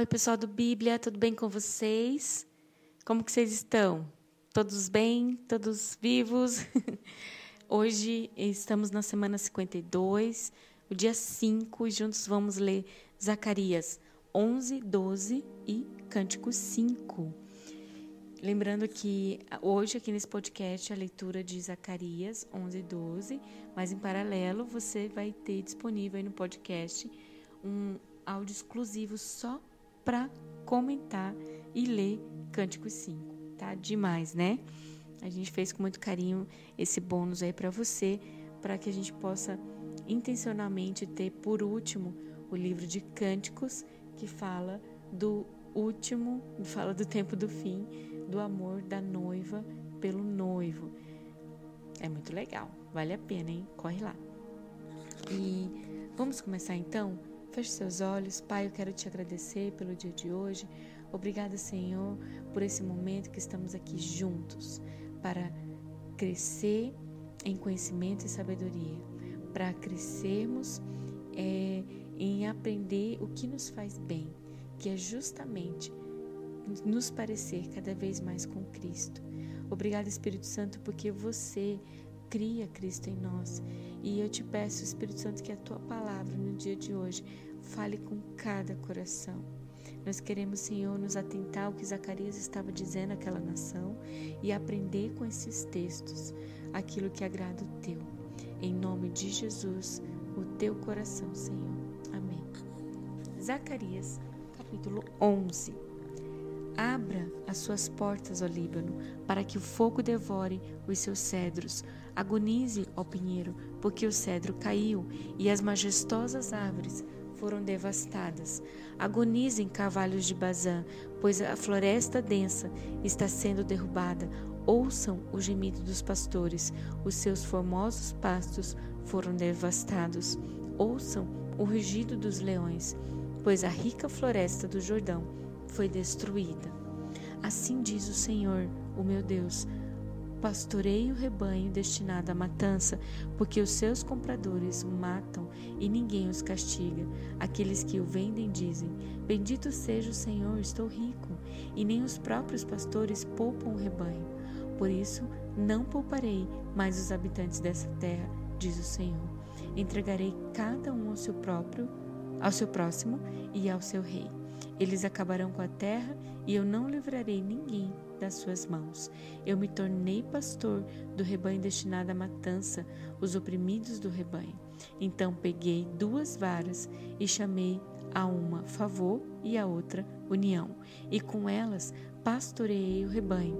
Oi, pessoal do Bíblia, tudo bem com vocês? Como que vocês estão? Todos bem? Todos vivos? Hoje estamos na semana 52, o dia 5, e juntos vamos ler Zacarias 11, 12 e Cântico 5. Lembrando que hoje aqui nesse podcast a leitura de Zacarias 11 e 12, mas em paralelo você vai ter disponível aí no podcast um áudio exclusivo só para comentar e ler Cântico 5. Tá demais, né? A gente fez com muito carinho esse bônus aí para você, para que a gente possa intencionalmente ter por último o livro de Cânticos que fala do último, fala do tempo do fim, do amor da noiva pelo noivo. É muito legal, vale a pena, hein? Corre lá. E vamos começar então? Feche seus olhos. Pai, eu quero te agradecer pelo dia de hoje. Obrigada, Senhor, por esse momento que estamos aqui juntos para crescer em conhecimento e sabedoria, para crescermos é, em aprender o que nos faz bem, que é justamente nos parecer cada vez mais com Cristo. Obrigada, Espírito Santo, porque você cria Cristo em nós. E eu te peço, Espírito Santo, que a tua palavra no dia de hoje fale com cada coração. Nós queremos, Senhor, nos atentar ao que Zacarias estava dizendo àquela nação e aprender com esses textos aquilo que agrada o teu. Em nome de Jesus, o teu coração, Senhor. Amém. Zacarias, capítulo 11. Abra as suas portas, ó Líbano, para que o fogo devore os seus cedros. Agonize, ó pinheiro, porque o cedro caiu e as majestosas árvores foram devastadas. Agonizem cavalos de Bazã, pois a floresta densa está sendo derrubada. Ouçam o gemido dos pastores, os seus formosos pastos foram devastados. Ouçam o rugido dos leões, pois a rica floresta do Jordão foi destruída. Assim diz o Senhor, o meu Deus: Pastorei o rebanho destinado à matança, porque os seus compradores o matam e ninguém os castiga. Aqueles que o vendem dizem: Bendito seja o Senhor, estou rico. E nem os próprios pastores poupam o rebanho. Por isso, não pouparei mais os habitantes dessa terra, diz o Senhor. Entregarei cada um ao seu próprio, ao seu próximo e ao seu rei. Eles acabarão com a terra e eu não livrarei ninguém das suas mãos. Eu me tornei pastor do rebanho destinado à matança, os oprimidos do rebanho. Então peguei duas varas e chamei a uma favor e a outra união, e com elas pastoreei o rebanho.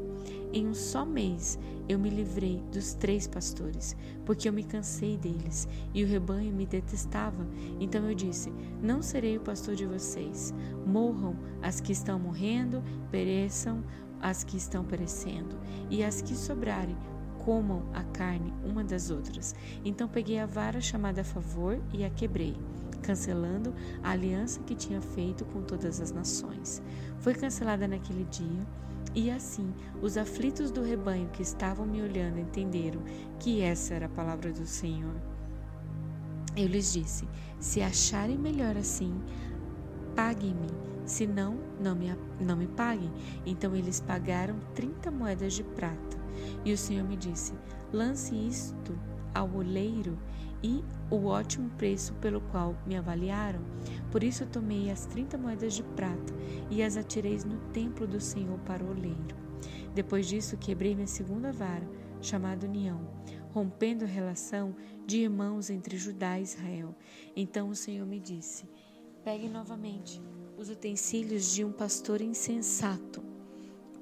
Em um só mês eu me livrei dos três pastores, porque eu me cansei deles e o rebanho me detestava. Então eu disse: Não serei o pastor de vocês. Morram as que estão morrendo, pereçam as que estão perecendo, e as que sobrarem comam a carne uma das outras. Então peguei a vara chamada a favor e a quebrei, cancelando a aliança que tinha feito com todas as nações. Foi cancelada naquele dia. E assim, os aflitos do rebanho que estavam me olhando entenderam que essa era a palavra do Senhor. Eu lhes disse: Se acharem melhor assim, paguem-me se não, não me, não me paguem. Então eles pagaram 30 moedas de prata. E o Senhor me disse: lance isto ao oleiro e o ótimo preço pelo qual me avaliaram. Por isso tomei as 30 moedas de prata e as atirei no templo do Senhor para o oleiro. Depois disso, quebrei minha segunda vara, chamada União, rompendo a relação de irmãos entre Judá e Israel. Então o Senhor me disse: Pegue novamente os utensílios de um pastor insensato,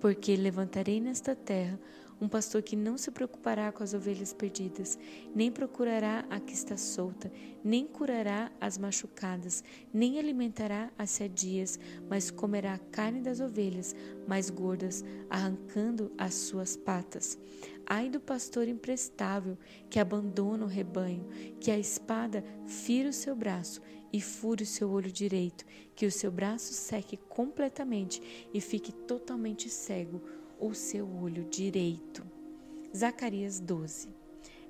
porque levantarei nesta terra um pastor que não se preocupará com as ovelhas perdidas, nem procurará a que está solta, nem curará as machucadas, nem alimentará as sadias, mas comerá a carne das ovelhas mais gordas, arrancando as suas patas. Ai do pastor imprestável que abandona o rebanho, que a espada fira o seu braço e fure o seu olho direito, que o seu braço seque completamente e fique totalmente cego o seu olho direito. Zacarias 12.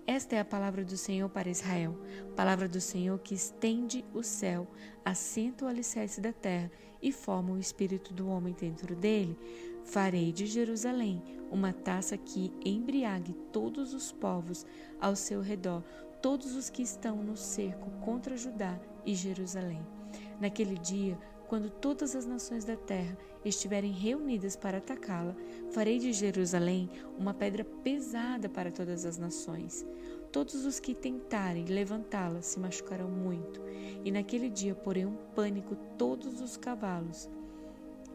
Esta é a palavra do Senhor para Israel, palavra do Senhor que estende o céu, assenta o alicerce da terra e forma o espírito do homem dentro dele. Farei de Jerusalém uma taça que embriague todos os povos ao seu redor, todos os que estão no cerco contra Judá e Jerusalém. Naquele dia, quando todas as nações da terra estiverem reunidas para atacá-la, farei de Jerusalém uma pedra pesada para todas as nações. Todos os que tentarem levantá-la se machucarão muito, e naquele dia porei um pânico todos os cavalos,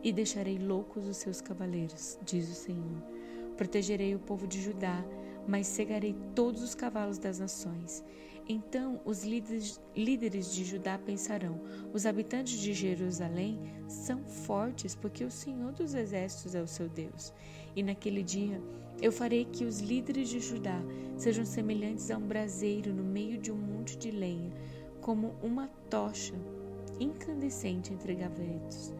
e deixarei loucos os seus cavaleiros, diz o Senhor. Protegerei o povo de Judá, mas cegarei todos os cavalos das nações. Então os líderes, de Judá pensarão: os habitantes de Jerusalém são fortes, porque o Senhor dos Exércitos é o seu Deus. E naquele dia eu farei que os líderes de Judá sejam semelhantes a um braseiro no meio de um monte de lenha, como uma tocha incandescente entre gavetos.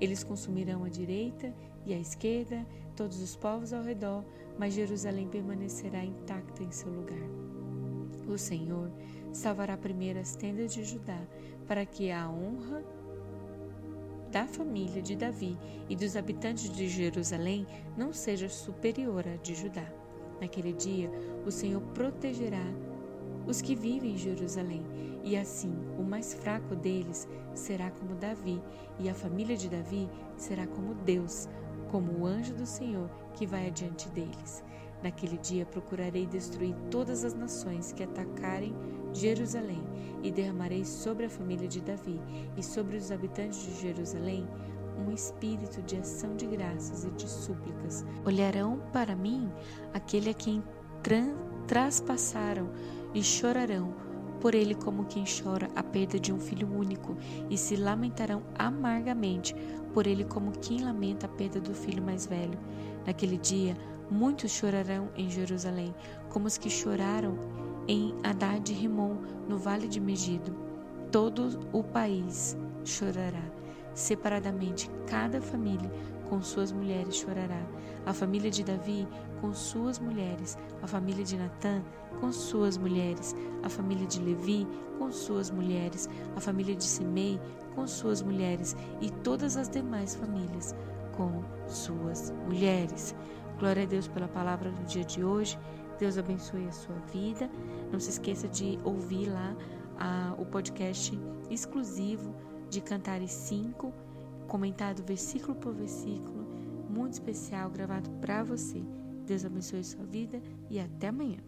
Eles consumirão a direita e a esquerda, todos os povos ao redor, mas Jerusalém permanecerá intacta em seu lugar. O Senhor salvará primeiro as tendas de Judá, para que a honra da família de Davi e dos habitantes de Jerusalém não seja superior à de Judá. Naquele dia, o Senhor protegerá os que vivem em Jerusalém, e assim o mais fraco deles será como Davi, e a família de Davi será como Deus, como o anjo do Senhor que vai adiante deles. Naquele dia procurarei destruir todas as nações que atacarem Jerusalém, e derramarei sobre a família de Davi e sobre os habitantes de Jerusalém um espírito de ação de graças e de súplicas. Olharão para mim aquele a quem traspassaram e chorarão por ele como quem chora a perda de um filho único, e se lamentarão amargamente por ele como quem lamenta a perda do filho mais velho. Naquele dia, muitos chorarão em Jerusalém, como os que choraram em Haddad Rimon, no vale de Megido. Todo o país chorará. Separadamente, cada família com suas mulheres chorará. A família de Davi com suas mulheres, a família de Natã com suas mulheres, a família de Levi com suas mulheres, a família de Simei com suas mulheres e todas as demais famílias com suas mulheres. Glória a Deus pela palavra no dia de hoje. Deus abençoe a sua vida. Não se esqueça de ouvir lá a, o podcast exclusivo de Cantares 5, comentado versículo por versículo, muito especial, gravado para você. Deus abençoe sua vida e até amanhã.